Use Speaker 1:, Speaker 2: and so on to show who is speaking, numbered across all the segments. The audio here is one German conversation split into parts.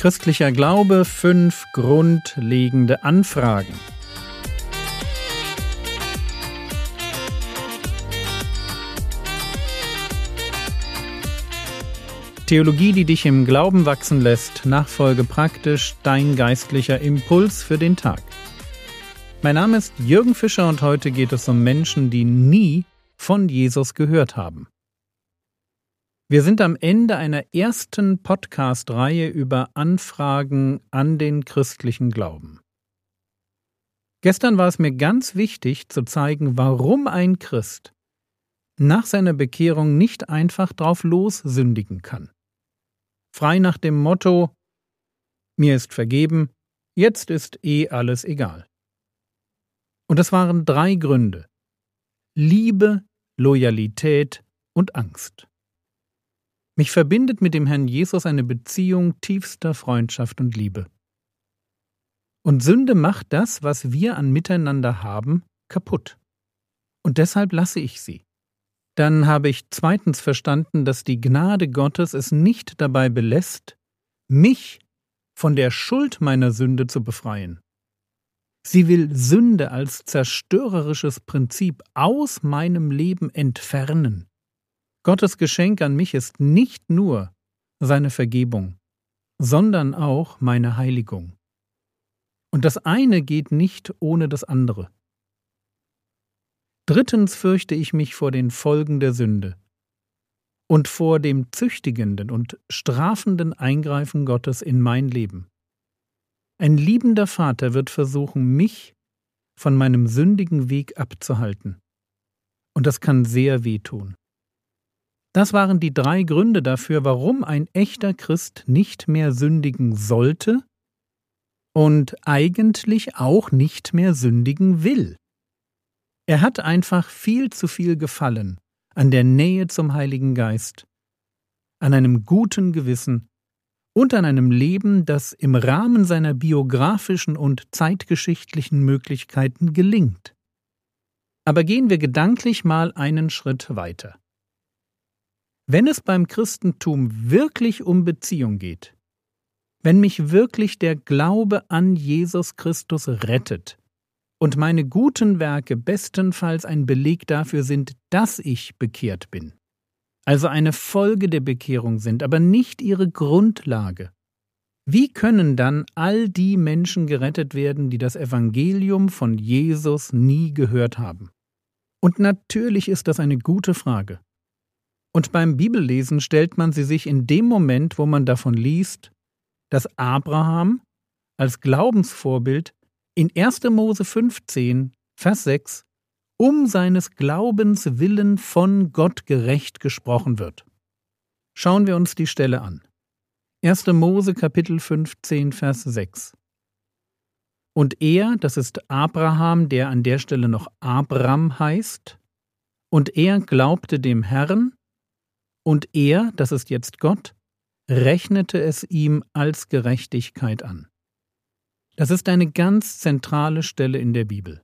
Speaker 1: Christlicher Glaube fünf grundlegende Anfragen. Theologie, die dich im Glauben wachsen lässt, nachfolge praktisch dein geistlicher Impuls für den Tag. Mein Name ist Jürgen Fischer und heute geht es um Menschen, die nie von Jesus gehört haben. Wir sind am Ende einer ersten Podcast-Reihe über Anfragen an den christlichen Glauben. Gestern war es mir ganz wichtig zu zeigen, warum ein Christ nach seiner Bekehrung nicht einfach drauf lossündigen kann. Frei nach dem Motto Mir ist vergeben, jetzt ist eh alles egal. Und es waren drei Gründe Liebe, Loyalität und Angst. Mich verbindet mit dem Herrn Jesus eine Beziehung tiefster Freundschaft und Liebe. Und Sünde macht das, was wir an Miteinander haben, kaputt. Und deshalb lasse ich sie. Dann habe ich zweitens verstanden, dass die Gnade Gottes es nicht dabei belässt, mich von der Schuld meiner Sünde zu befreien. Sie will Sünde als zerstörerisches Prinzip aus meinem Leben entfernen. Gottes Geschenk an mich ist nicht nur seine Vergebung, sondern auch meine Heiligung. Und das eine geht nicht ohne das andere. Drittens fürchte ich mich vor den Folgen der Sünde und vor dem züchtigenden und strafenden Eingreifen Gottes in mein Leben. Ein liebender Vater wird versuchen, mich von meinem sündigen Weg abzuhalten. Und das kann sehr wehtun. Das waren die drei Gründe dafür, warum ein echter Christ nicht mehr sündigen sollte und eigentlich auch nicht mehr sündigen will. Er hat einfach viel zu viel Gefallen an der Nähe zum Heiligen Geist, an einem guten Gewissen und an einem Leben, das im Rahmen seiner biografischen und zeitgeschichtlichen Möglichkeiten gelingt. Aber gehen wir gedanklich mal einen Schritt weiter. Wenn es beim Christentum wirklich um Beziehung geht, wenn mich wirklich der Glaube an Jesus Christus rettet und meine guten Werke bestenfalls ein Beleg dafür sind, dass ich bekehrt bin, also eine Folge der Bekehrung sind, aber nicht ihre Grundlage, wie können dann all die Menschen gerettet werden, die das Evangelium von Jesus nie gehört haben? Und natürlich ist das eine gute Frage. Und beim Bibellesen stellt man sie sich in dem Moment, wo man davon liest, dass Abraham als Glaubensvorbild in 1. Mose 15, Vers 6 um seines Glaubens willen von Gott gerecht gesprochen wird. Schauen wir uns die Stelle an. 1. Mose Kapitel 15, Vers 6. Und er, das ist Abraham, der an der Stelle noch Abram heißt, und er glaubte dem Herrn, und er, das ist jetzt Gott, rechnete es ihm als Gerechtigkeit an. Das ist eine ganz zentrale Stelle in der Bibel.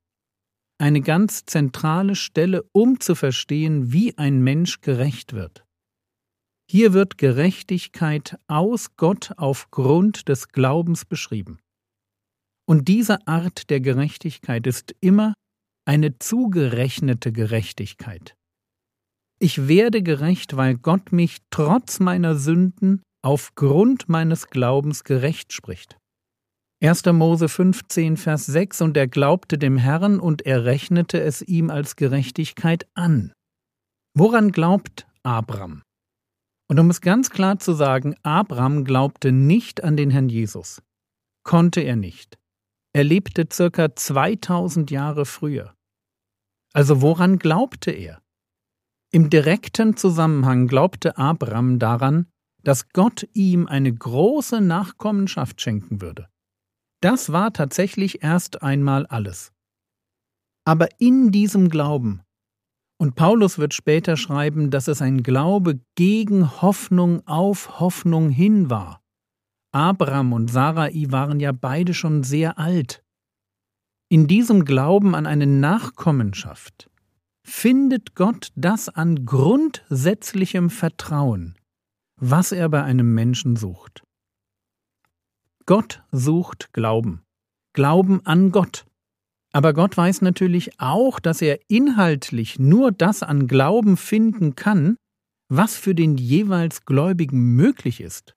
Speaker 1: Eine ganz zentrale Stelle, um zu verstehen, wie ein Mensch gerecht wird. Hier wird Gerechtigkeit aus Gott aufgrund des Glaubens beschrieben. Und diese Art der Gerechtigkeit ist immer eine zugerechnete Gerechtigkeit. Ich werde gerecht, weil Gott mich trotz meiner Sünden aufgrund meines Glaubens gerecht spricht. 1. Mose 15, Vers 6 Und er glaubte dem Herrn und er rechnete es ihm als Gerechtigkeit an. Woran glaubt Abram? Und um es ganz klar zu sagen, Abram glaubte nicht an den Herrn Jesus. Konnte er nicht. Er lebte circa 2000 Jahre früher. Also woran glaubte er? Im direkten Zusammenhang glaubte Abraham daran, dass Gott ihm eine große Nachkommenschaft schenken würde. Das war tatsächlich erst einmal alles. Aber in diesem Glauben, und Paulus wird später schreiben, dass es ein Glaube gegen Hoffnung auf Hoffnung hin war. Abraham und Sarai waren ja beide schon sehr alt. In diesem Glauben an eine Nachkommenschaft, findet Gott das an grundsätzlichem Vertrauen, was er bei einem Menschen sucht. Gott sucht Glauben. Glauben an Gott. Aber Gott weiß natürlich auch, dass er inhaltlich nur das an Glauben finden kann, was für den jeweils Gläubigen möglich ist.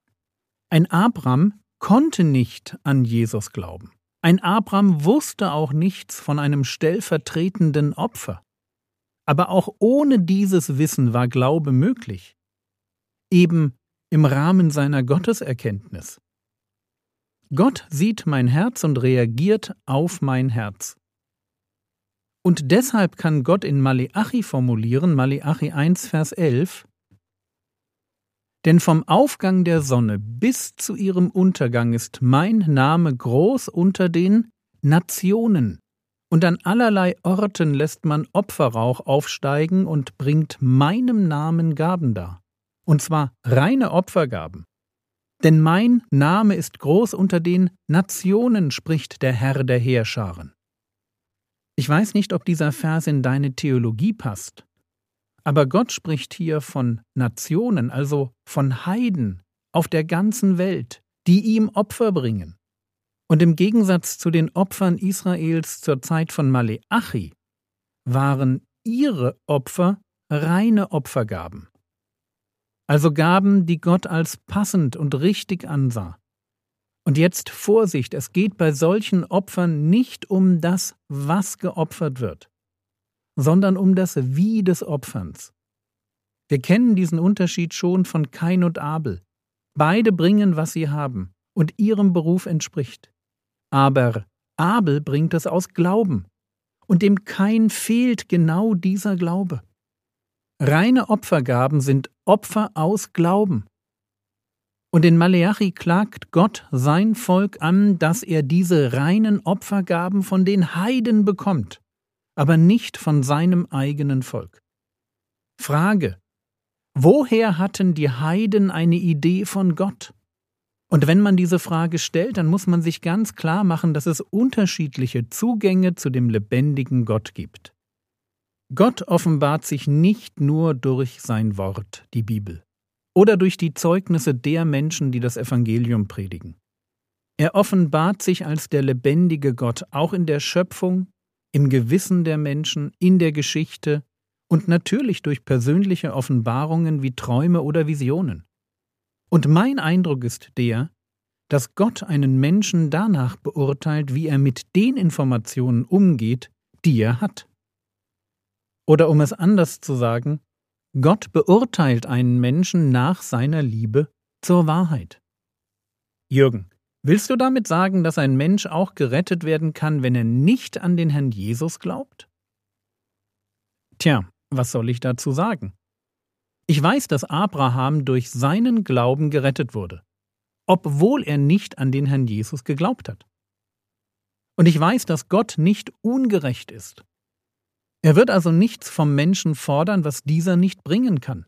Speaker 1: Ein Abraham konnte nicht an Jesus glauben. Ein Abraham wusste auch nichts von einem stellvertretenden Opfer. Aber auch ohne dieses Wissen war Glaube möglich. Eben im Rahmen seiner Gotteserkenntnis. Gott sieht mein Herz und reagiert auf mein Herz. Und deshalb kann Gott in Maleachi formulieren, Maleachi 1, Vers 11, denn vom Aufgang der Sonne bis zu ihrem Untergang ist mein Name groß unter den Nationen, und an allerlei Orten lässt man Opferrauch aufsteigen und bringt meinem Namen Gaben dar, und zwar reine Opfergaben. Denn mein Name ist groß unter den Nationen, spricht der Herr der Heerscharen. Ich weiß nicht, ob dieser Vers in deine Theologie passt, aber Gott spricht hier von Nationen, also von Heiden auf der ganzen Welt, die ihm Opfer bringen. Und im Gegensatz zu den Opfern Israels zur Zeit von Maleachi waren ihre Opfer reine Opfergaben. Also Gaben, die Gott als passend und richtig ansah. Und jetzt Vorsicht, es geht bei solchen Opfern nicht um das, was geopfert wird, sondern um das Wie des Opferns. Wir kennen diesen Unterschied schon von Kain und Abel. Beide bringen, was sie haben und ihrem Beruf entspricht. Aber Abel bringt es aus Glauben, und dem Kain fehlt genau dieser Glaube. Reine Opfergaben sind Opfer aus Glauben. Und in Maleachi klagt Gott sein Volk an, dass er diese reinen Opfergaben von den Heiden bekommt aber nicht von seinem eigenen Volk. Frage Woher hatten die Heiden eine Idee von Gott? Und wenn man diese Frage stellt, dann muss man sich ganz klar machen, dass es unterschiedliche Zugänge zu dem lebendigen Gott gibt. Gott offenbart sich nicht nur durch sein Wort, die Bibel, oder durch die Zeugnisse der Menschen, die das Evangelium predigen. Er offenbart sich als der lebendige Gott auch in der Schöpfung, im Gewissen der Menschen, in der Geschichte und natürlich durch persönliche Offenbarungen wie Träume oder Visionen. Und mein Eindruck ist der, dass Gott einen Menschen danach beurteilt, wie er mit den Informationen umgeht, die er hat. Oder um es anders zu sagen, Gott beurteilt einen Menschen nach seiner Liebe zur Wahrheit. Jürgen, Willst du damit sagen, dass ein Mensch auch gerettet werden kann, wenn er nicht an den Herrn Jesus glaubt? Tja, was soll ich dazu sagen? Ich weiß, dass Abraham durch seinen Glauben gerettet wurde, obwohl er nicht an den Herrn Jesus geglaubt hat. Und ich weiß, dass Gott nicht ungerecht ist. Er wird also nichts vom Menschen fordern, was dieser nicht bringen kann.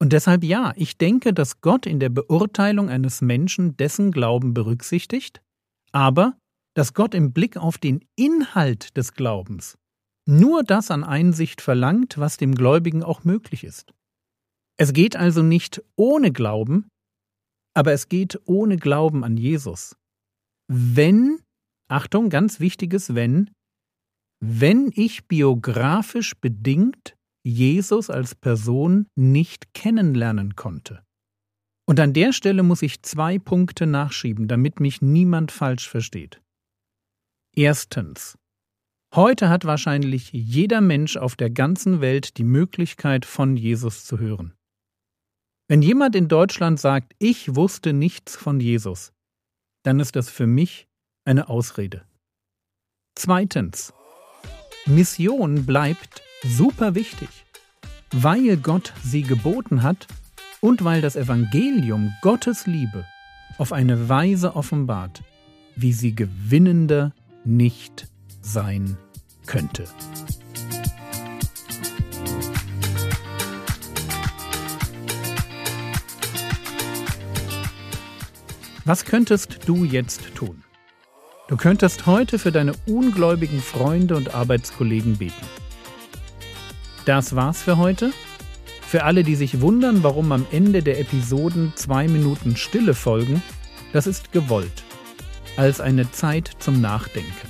Speaker 1: Und deshalb ja, ich denke, dass Gott in der Beurteilung eines Menschen dessen Glauben berücksichtigt, aber dass Gott im Blick auf den Inhalt des Glaubens nur das an Einsicht verlangt, was dem Gläubigen auch möglich ist. Es geht also nicht ohne Glauben, aber es geht ohne Glauben an Jesus. Wenn, Achtung, ganz wichtiges Wenn, wenn ich biografisch bedingt Jesus als Person nicht kennenlernen konnte. Und an der Stelle muss ich zwei Punkte nachschieben, damit mich niemand falsch versteht. Erstens. Heute hat wahrscheinlich jeder Mensch auf der ganzen Welt die Möglichkeit, von Jesus zu hören. Wenn jemand in Deutschland sagt, ich wusste nichts von Jesus, dann ist das für mich eine Ausrede. Zweitens. Mission bleibt super wichtig, weil Gott sie geboten hat und weil das Evangelium Gottes Liebe auf eine Weise offenbart, wie sie gewinnender nicht sein könnte. Was könntest du jetzt tun? Du könntest heute für deine ungläubigen Freunde und Arbeitskollegen beten. Das war's für heute. Für alle, die sich wundern, warum am Ende der Episoden zwei Minuten Stille folgen, das ist gewollt, als eine Zeit zum Nachdenken.